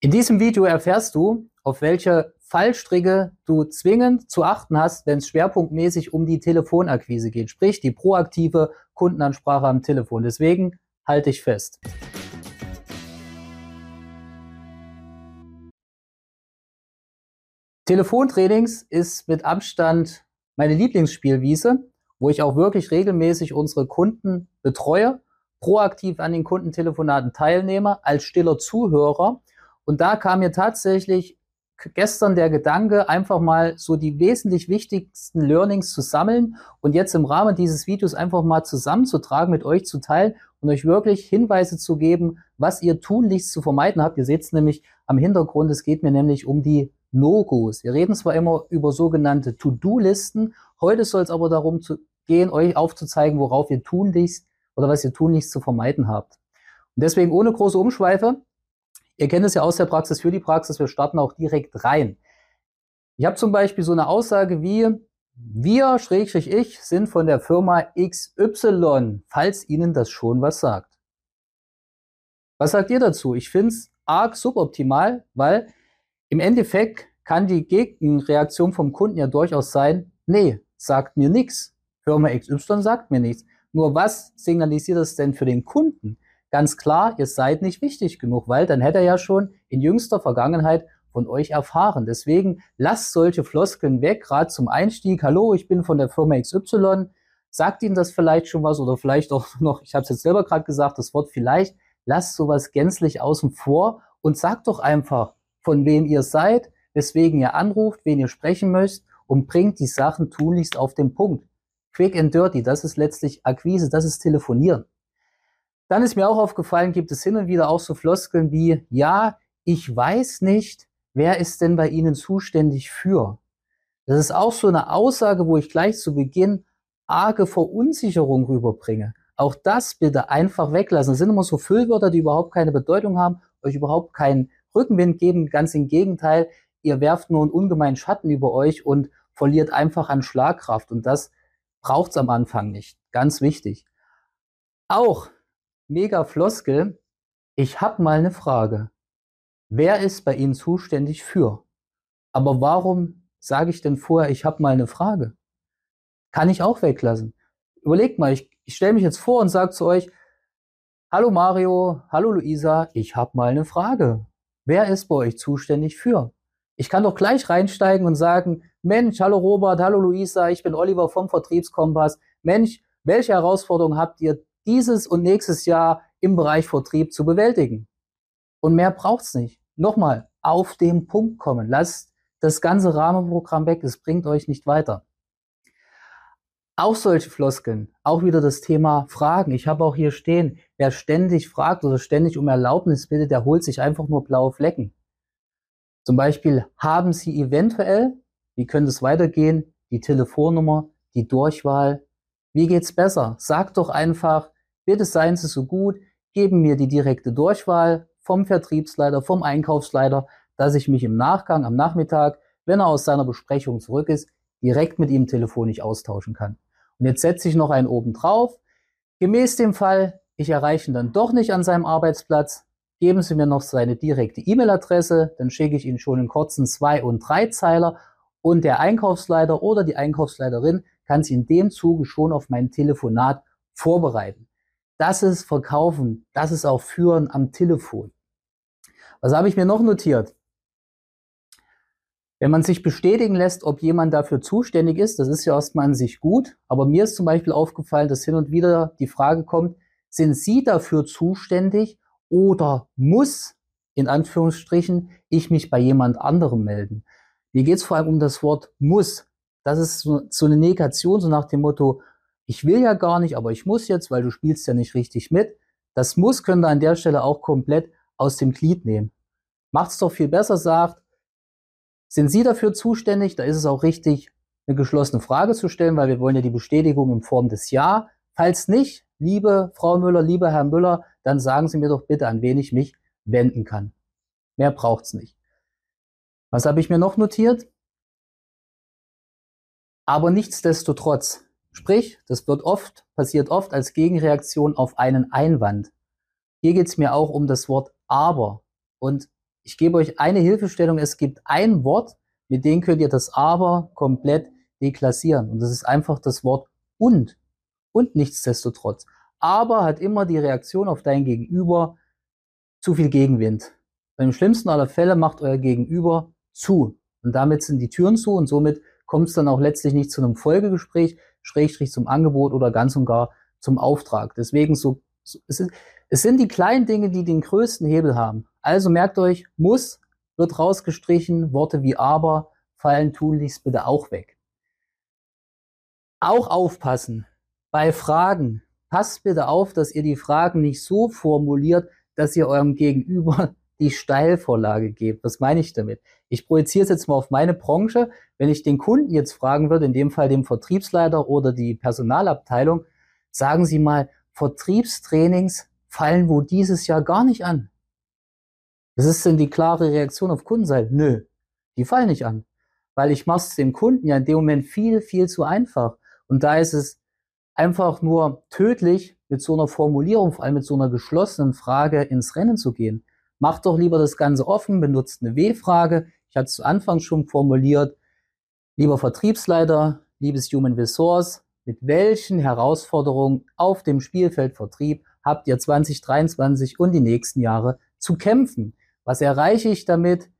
In diesem Video erfährst du, auf welche Fallstricke du zwingend zu achten hast, wenn es schwerpunktmäßig um die Telefonakquise geht, sprich die proaktive Kundenansprache am Telefon. Deswegen halte ich fest. Telefontrainings ist mit Abstand meine Lieblingsspielwiese, wo ich auch wirklich regelmäßig unsere Kunden betreue, proaktiv an den Kundentelefonaten teilnehme, als stiller Zuhörer und da kam mir tatsächlich gestern der Gedanke, einfach mal so die wesentlich wichtigsten Learnings zu sammeln und jetzt im Rahmen dieses Videos einfach mal zusammenzutragen, mit euch zu teilen und euch wirklich Hinweise zu geben, was ihr tunlichst zu vermeiden habt. Ihr seht es nämlich am Hintergrund, es geht mir nämlich um die No-Gos. Wir reden zwar immer über sogenannte To-Do-Listen, heute soll es aber darum zu gehen, euch aufzuzeigen, worauf ihr tunlichst oder was ihr tunlichst zu vermeiden habt. Und deswegen ohne große Umschweife, Ihr kennt es ja aus der Praxis für die Praxis, wir starten auch direkt rein. Ich habe zum Beispiel so eine Aussage wie, wir, Schrägstrich ich, sind von der Firma XY, falls Ihnen das schon was sagt. Was sagt ihr dazu? Ich finde es arg suboptimal, weil im Endeffekt kann die Gegenreaktion vom Kunden ja durchaus sein, nee, sagt mir nichts. Firma XY sagt mir nichts. Nur was signalisiert das denn für den Kunden? Ganz klar, ihr seid nicht wichtig genug, weil dann hätte er ja schon in jüngster Vergangenheit von euch erfahren. Deswegen lasst solche Floskeln weg, gerade zum Einstieg. Hallo, ich bin von der Firma XY. Sagt Ihnen das vielleicht schon was oder vielleicht auch noch, ich habe es jetzt selber gerade gesagt, das Wort vielleicht. Lasst sowas gänzlich außen vor und sagt doch einfach, von wem ihr seid, weswegen ihr anruft, wen ihr sprechen müsst und bringt die Sachen tunlichst auf den Punkt. Quick and dirty, das ist letztlich Akquise, das ist Telefonieren. Dann ist mir auch aufgefallen, gibt es hin und wieder auch so Floskeln wie, ja, ich weiß nicht, wer ist denn bei Ihnen zuständig für? Das ist auch so eine Aussage, wo ich gleich zu Beginn arge Verunsicherung rüberbringe. Auch das bitte einfach weglassen. Das sind immer so Füllwörter, die überhaupt keine Bedeutung haben, euch überhaupt keinen Rückenwind geben. Ganz im Gegenteil, ihr werft nur einen ungemeinen Schatten über euch und verliert einfach an Schlagkraft. Und das braucht's am Anfang nicht. Ganz wichtig. Auch mega Floskel. Ich habe mal eine Frage. Wer ist bei Ihnen zuständig für? Aber warum sage ich denn vorher, ich habe mal eine Frage? Kann ich auch weglassen. Überlegt mal, ich, ich stelle mich jetzt vor und sage zu euch, hallo Mario, hallo Luisa, ich habe mal eine Frage. Wer ist bei euch zuständig für? Ich kann doch gleich reinsteigen und sagen, Mensch, hallo Robert, hallo Luisa, ich bin Oliver vom Vertriebskompass. Mensch, welche Herausforderungen habt ihr dieses und nächstes Jahr im Bereich Vertrieb zu bewältigen. Und mehr braucht's nicht. Nochmal, auf den Punkt kommen. Lasst das ganze Rahmenprogramm weg. Es bringt euch nicht weiter. Auch solche Floskeln, auch wieder das Thema Fragen. Ich habe auch hier stehen, wer ständig fragt oder ständig um Erlaubnis bittet, der holt sich einfach nur blaue Flecken. Zum Beispiel, haben Sie eventuell, wie könnte es weitergehen, die Telefonnummer, die Durchwahl? Wie geht's besser? Sag doch einfach, Bitte seien Sie so gut, geben mir die direkte Durchwahl vom Vertriebsleiter, vom Einkaufsleiter, dass ich mich im Nachgang am Nachmittag, wenn er aus seiner Besprechung zurück ist, direkt mit ihm telefonisch austauschen kann. Und jetzt setze ich noch einen oben drauf. Gemäß dem Fall, ich erreiche ihn dann doch nicht an seinem Arbeitsplatz, geben Sie mir noch seine direkte E-Mail-Adresse, dann schicke ich Ihnen schon einen kurzen Zwei- und Dreizeiler und der Einkaufsleiter oder die Einkaufsleiterin kann sich in dem Zuge schon auf mein Telefonat vorbereiten. Das ist Verkaufen, das ist auch Führen am Telefon. Was habe ich mir noch notiert? Wenn man sich bestätigen lässt, ob jemand dafür zuständig ist, das ist ja erstmal an sich gut, aber mir ist zum Beispiel aufgefallen, dass hin und wieder die Frage kommt, sind Sie dafür zuständig oder muss, in Anführungsstrichen, ich mich bei jemand anderem melden? Mir geht es vor allem um das Wort muss. Das ist so, so eine Negation, so nach dem Motto, ich will ja gar nicht, aber ich muss jetzt, weil du spielst ja nicht richtig mit. Das muss könnt ihr an der Stelle auch komplett aus dem Glied nehmen. Macht's doch viel besser, sagt, sind Sie dafür zuständig? Da ist es auch richtig, eine geschlossene Frage zu stellen, weil wir wollen ja die Bestätigung in Form des Ja. Falls nicht, liebe Frau Müller, lieber Herr Müller, dann sagen Sie mir doch bitte, an wen ich mich wenden kann. Mehr braucht's nicht. Was habe ich mir noch notiert? Aber nichtsdestotrotz, Sprich, das wird oft, passiert oft als Gegenreaktion auf einen Einwand. Hier geht es mir auch um das Wort aber. Und ich gebe euch eine Hilfestellung. Es gibt ein Wort, mit dem könnt ihr das aber komplett deklassieren. Und das ist einfach das Wort und. Und nichtsdestotrotz. Aber hat immer die Reaktion auf dein Gegenüber zu viel Gegenwind. Beim schlimmsten aller Fälle macht euer Gegenüber zu. Und damit sind die Türen zu und somit kommt es dann auch letztlich nicht zu einem Folgegespräch, Schrägstrich zum Angebot oder ganz und gar zum Auftrag. Deswegen so, es, ist, es sind die kleinen Dinge, die den größten Hebel haben. Also merkt euch, muss wird rausgestrichen, Worte wie aber fallen tunlichst bitte auch weg. Auch aufpassen bei Fragen. Passt bitte auf, dass ihr die Fragen nicht so formuliert, dass ihr eurem Gegenüber die Steilvorlage gebt. Was meine ich damit? Ich projiziere es jetzt mal auf meine Branche. Wenn ich den Kunden jetzt fragen würde, in dem Fall dem Vertriebsleiter oder die Personalabteilung, sagen Sie mal, Vertriebstrainings fallen wo dieses Jahr gar nicht an. Das ist denn die klare Reaktion auf Kundenseite. Nö, die fallen nicht an. Weil ich mache es dem Kunden ja in dem Moment viel, viel zu einfach. Und da ist es einfach nur tödlich, mit so einer Formulierung, vor allem mit so einer geschlossenen Frage ins Rennen zu gehen. Macht doch lieber das Ganze offen, benutzt eine W-Frage. Ich hatte es zu Anfang schon formuliert. Lieber Vertriebsleiter, liebes Human Resource, mit welchen Herausforderungen auf dem Spielfeld Vertrieb habt ihr 2023 und die nächsten Jahre zu kämpfen? Was erreiche ich damit?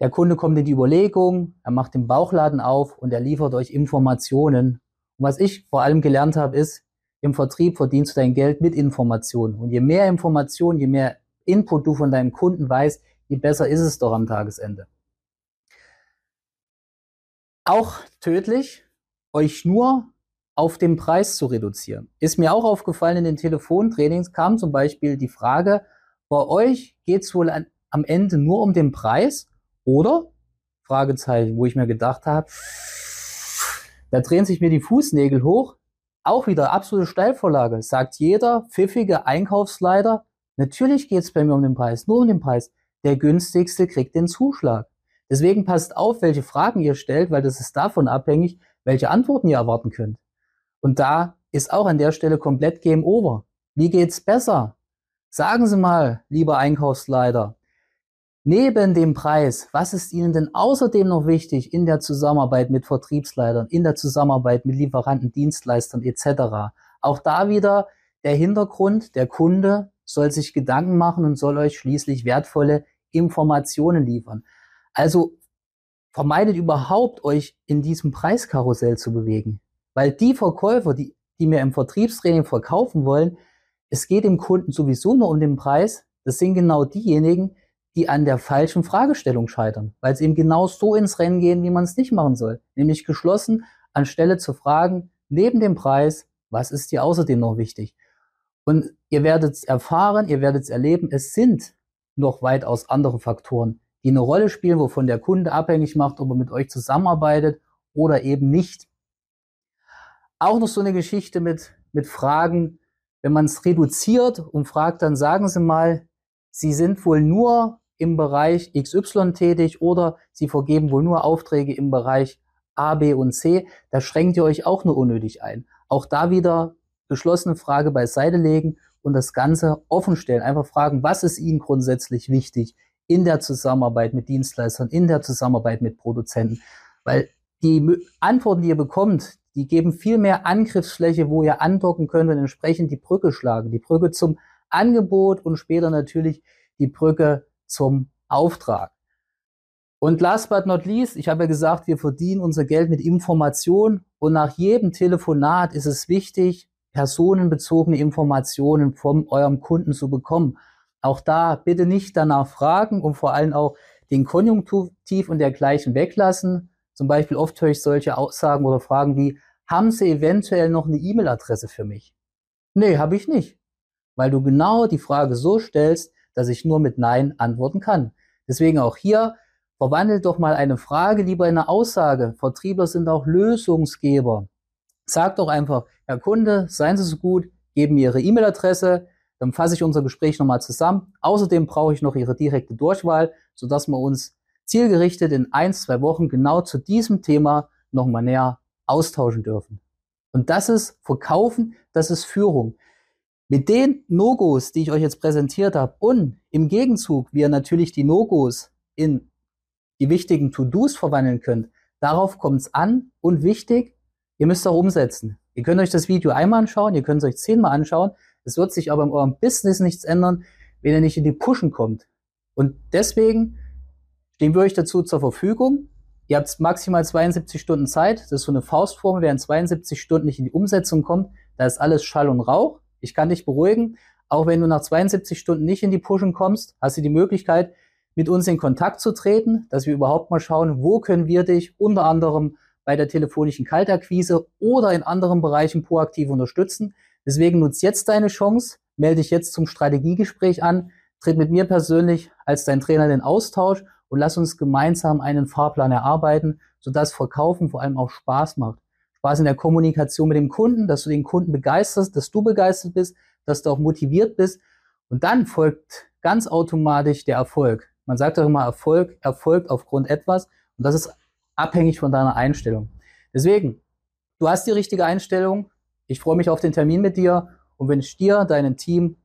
Der Kunde kommt in die Überlegung, er macht den Bauchladen auf und er liefert euch Informationen. Und was ich vor allem gelernt habe, ist, im Vertrieb verdienst du dein Geld mit Informationen. Und je mehr Informationen, je mehr Input du von deinem Kunden weißt, je besser ist es doch am Tagesende. Auch tödlich, euch nur auf den Preis zu reduzieren. Ist mir auch aufgefallen in den Telefontrainings kam zum Beispiel die Frage, bei euch geht es wohl an, am Ende nur um den Preis oder? Fragezeichen, wo ich mir gedacht habe, da drehen sich mir die Fußnägel hoch. Auch wieder absolute Steilvorlage. Sagt jeder pfiffige Einkaufsleiter, Natürlich geht es bei mir um den Preis, nur um den Preis. Der günstigste kriegt den Zuschlag. Deswegen passt auf, welche Fragen ihr stellt, weil das ist davon abhängig, welche Antworten ihr erwarten könnt. Und da ist auch an der Stelle komplett Game Over. Wie geht's besser? Sagen Sie mal, lieber Einkaufsleiter, neben dem Preis, was ist Ihnen denn außerdem noch wichtig in der Zusammenarbeit mit Vertriebsleitern, in der Zusammenarbeit mit Lieferanten, Dienstleistern etc.? Auch da wieder der Hintergrund, der Kunde soll sich Gedanken machen und soll euch schließlich wertvolle Informationen liefern. Also vermeidet überhaupt, euch in diesem Preiskarussell zu bewegen. Weil die Verkäufer, die, die mir im Vertriebstraining verkaufen wollen, es geht dem Kunden sowieso nur um den Preis. Das sind genau diejenigen, die an der falschen Fragestellung scheitern, weil sie eben genau so ins Rennen gehen, wie man es nicht machen soll. Nämlich geschlossen, anstelle zu fragen, neben dem Preis, was ist dir außerdem noch wichtig? Und ihr werdet erfahren, ihr werdet erleben, es sind noch weitaus andere Faktoren, die eine Rolle spielen, wovon der Kunde abhängig macht, ob er mit euch zusammenarbeitet oder eben nicht. Auch noch so eine Geschichte mit, mit Fragen, wenn man es reduziert und fragt, dann sagen Sie mal, Sie sind wohl nur im Bereich XY tätig oder Sie vergeben wohl nur Aufträge im Bereich A, B und C. Da schränkt ihr euch auch nur unnötig ein. Auch da wieder geschlossene Frage beiseite legen und das Ganze offen stellen. Einfach fragen, was ist Ihnen grundsätzlich wichtig in der Zusammenarbeit mit Dienstleistern, in der Zusammenarbeit mit Produzenten. Weil die Antworten, die ihr bekommt, die geben viel mehr Angriffsfläche, wo ihr andocken könnt und entsprechend die Brücke schlagen. Die Brücke zum Angebot und später natürlich die Brücke zum Auftrag. Und last but not least, ich habe ja gesagt, wir verdienen unser Geld mit Information und nach jedem Telefonat ist es wichtig, personenbezogene Informationen von eurem Kunden zu bekommen. Auch da bitte nicht danach fragen und vor allem auch den Konjunktiv und dergleichen weglassen. Zum Beispiel oft höre ich solche Aussagen oder Fragen wie, haben Sie eventuell noch eine E-Mail-Adresse für mich? Nee, habe ich nicht. Weil du genau die Frage so stellst, dass ich nur mit Nein antworten kann. Deswegen auch hier, verwandelt doch mal eine Frage lieber in eine Aussage. Vertriebler sind auch Lösungsgeber. Sag doch einfach, Herr Kunde, seien Sie so gut, geben mir Ihre E-Mail-Adresse, dann fasse ich unser Gespräch nochmal zusammen. Außerdem brauche ich noch Ihre direkte Durchwahl, sodass wir uns zielgerichtet in ein, zwei Wochen genau zu diesem Thema nochmal näher austauschen dürfen. Und das ist Verkaufen, das ist Führung. Mit den No-Gos, die ich euch jetzt präsentiert habe und im Gegenzug, wie ihr natürlich die No-Gos in die wichtigen To-Dos verwandeln könnt, darauf kommt es an und wichtig, ihr müsst auch umsetzen. Ihr könnt euch das Video einmal anschauen, ihr könnt es euch zehnmal anschauen, es wird sich aber in eurem Business nichts ändern, wenn ihr nicht in die Pushen kommt. Und deswegen stehen wir euch dazu zur Verfügung. Ihr habt maximal 72 Stunden Zeit. Das ist so eine Faustformel. Wer in 72 Stunden nicht in die Umsetzung kommt, da ist alles Schall und Rauch. Ich kann dich beruhigen. Auch wenn du nach 72 Stunden nicht in die Pushen kommst, hast du die Möglichkeit, mit uns in Kontakt zu treten, dass wir überhaupt mal schauen, wo können wir dich unter anderem bei der telefonischen Kaltakquise oder in anderen Bereichen proaktiv unterstützen. Deswegen nutz jetzt deine Chance, melde dich jetzt zum Strategiegespräch an, tritt mit mir persönlich als dein Trainer in den Austausch und lass uns gemeinsam einen Fahrplan erarbeiten, sodass Verkaufen vor allem auch Spaß macht. Spaß in der Kommunikation mit dem Kunden, dass du den Kunden begeisterst, dass du begeistert bist, dass du auch motiviert bist. Und dann folgt ganz automatisch der Erfolg. Man sagt doch immer, Erfolg erfolgt aufgrund etwas. Und das ist abhängig von deiner Einstellung. Deswegen, du hast die richtige Einstellung. Ich freue mich auf den Termin mit dir und wünsche dir, deinem Team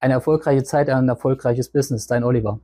eine erfolgreiche Zeit, ein erfolgreiches Business. Dein Oliver.